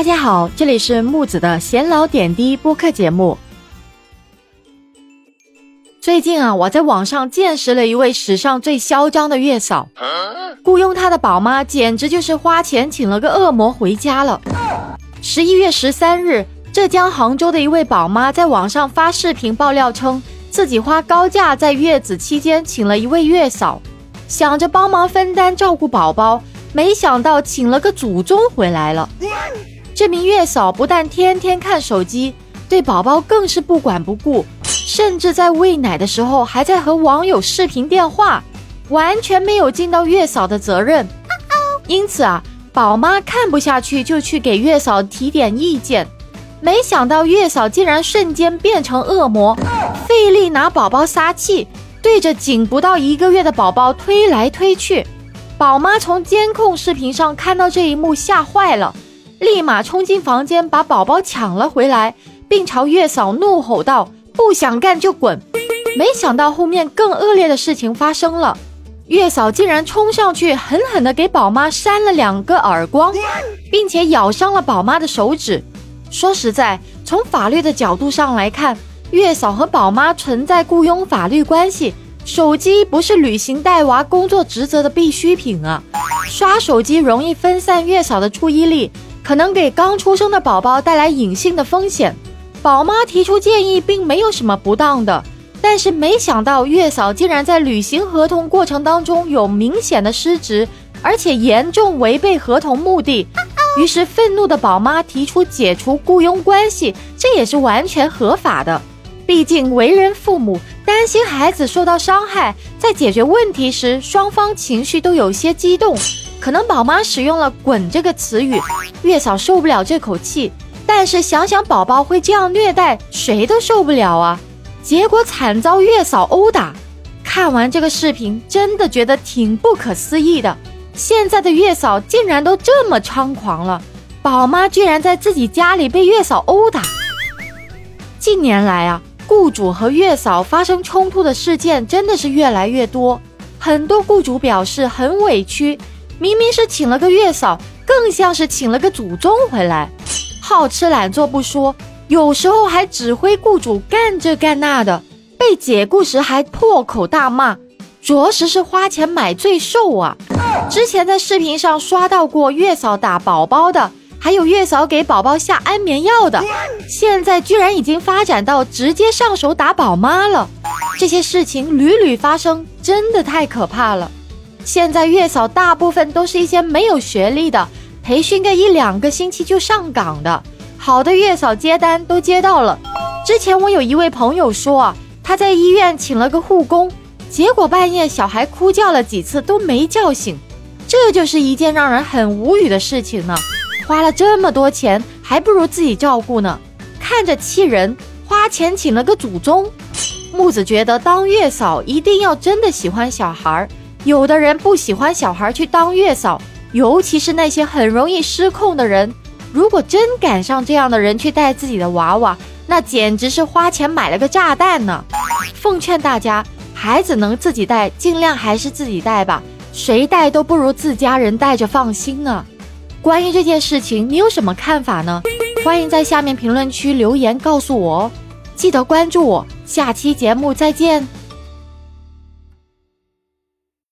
大家好，这里是木子的闲聊点滴播客节目。最近啊，我在网上见识了一位史上最嚣张的月嫂，雇佣她的宝妈简直就是花钱请了个恶魔回家了。十一月十三日，浙江杭州的一位宝妈在网上发视频爆料称，自己花高价在月子期间请了一位月嫂，想着帮忙分担照顾宝宝，没想到请了个祖宗回来了。这名月嫂不但天天看手机，对宝宝更是不管不顾，甚至在喂奶的时候还在和网友视频电话，完全没有尽到月嫂的责任。因此啊，宝妈看不下去，就去给月嫂提点意见。没想到月嫂竟然瞬间变成恶魔，费力拿宝宝撒气，对着仅不到一个月的宝宝推来推去。宝妈从监控视频上看到这一幕，吓坏了。立马冲进房间，把宝宝抢了回来，并朝月嫂怒吼道：“不想干就滚！”没想到后面更恶劣的事情发生了，月嫂竟然冲上去，狠狠地给宝妈扇了两个耳光，并且咬伤了宝妈的手指。说实在，从法律的角度上来看，月嫂和宝妈存在雇佣法律关系，手机不是履行带娃工作职责的必需品啊！刷手机容易分散月嫂的注意力。可能给刚出生的宝宝带来隐性的风险，宝妈提出建议并没有什么不当的，但是没想到月嫂竟然在履行合同过程当中有明显的失职，而且严重违背合同目的。于是愤怒的宝妈提出解除雇佣关系，这也是完全合法的。毕竟为人父母担心孩子受到伤害，在解决问题时双方情绪都有些激动。可能宝妈使用了“滚”这个词语，月嫂受不了这口气。但是想想宝宝会这样虐待，谁都受不了啊！结果惨遭月嫂殴打。看完这个视频，真的觉得挺不可思议的。现在的月嫂竟然都这么猖狂了，宝妈居然在自己家里被月嫂殴打。近年来啊，雇主和月嫂发生冲突的事件真的是越来越多，很多雇主表示很委屈。明明是请了个月嫂，更像是请了个祖宗回来，好吃懒做不说，有时候还指挥雇主干这干那的，被解雇时还破口大骂，着实是花钱买罪受啊！之前在视频上刷到过月嫂打宝宝的，还有月嫂给宝宝下安眠药的，现在居然已经发展到直接上手打宝妈了，这些事情屡屡发生，真的太可怕了。现在月嫂大部分都是一些没有学历的，培训个一两个星期就上岗的。好的月嫂接单都接到了。之前我有一位朋友说啊，他在医院请了个护工，结果半夜小孩哭叫了几次都没叫醒，这就是一件让人很无语的事情呢。花了这么多钱，还不如自己照顾呢，看着气人。花钱请了个祖宗。木子觉得当月嫂一定要真的喜欢小孩儿。有的人不喜欢小孩去当月嫂，尤其是那些很容易失控的人。如果真赶上这样的人去带自己的娃娃，那简直是花钱买了个炸弹呢！奉劝大家，孩子能自己带，尽量还是自己带吧，谁带都不如自家人带着放心呢。关于这件事情，你有什么看法呢？欢迎在下面评论区留言告诉我哦！记得关注我，下期节目再见。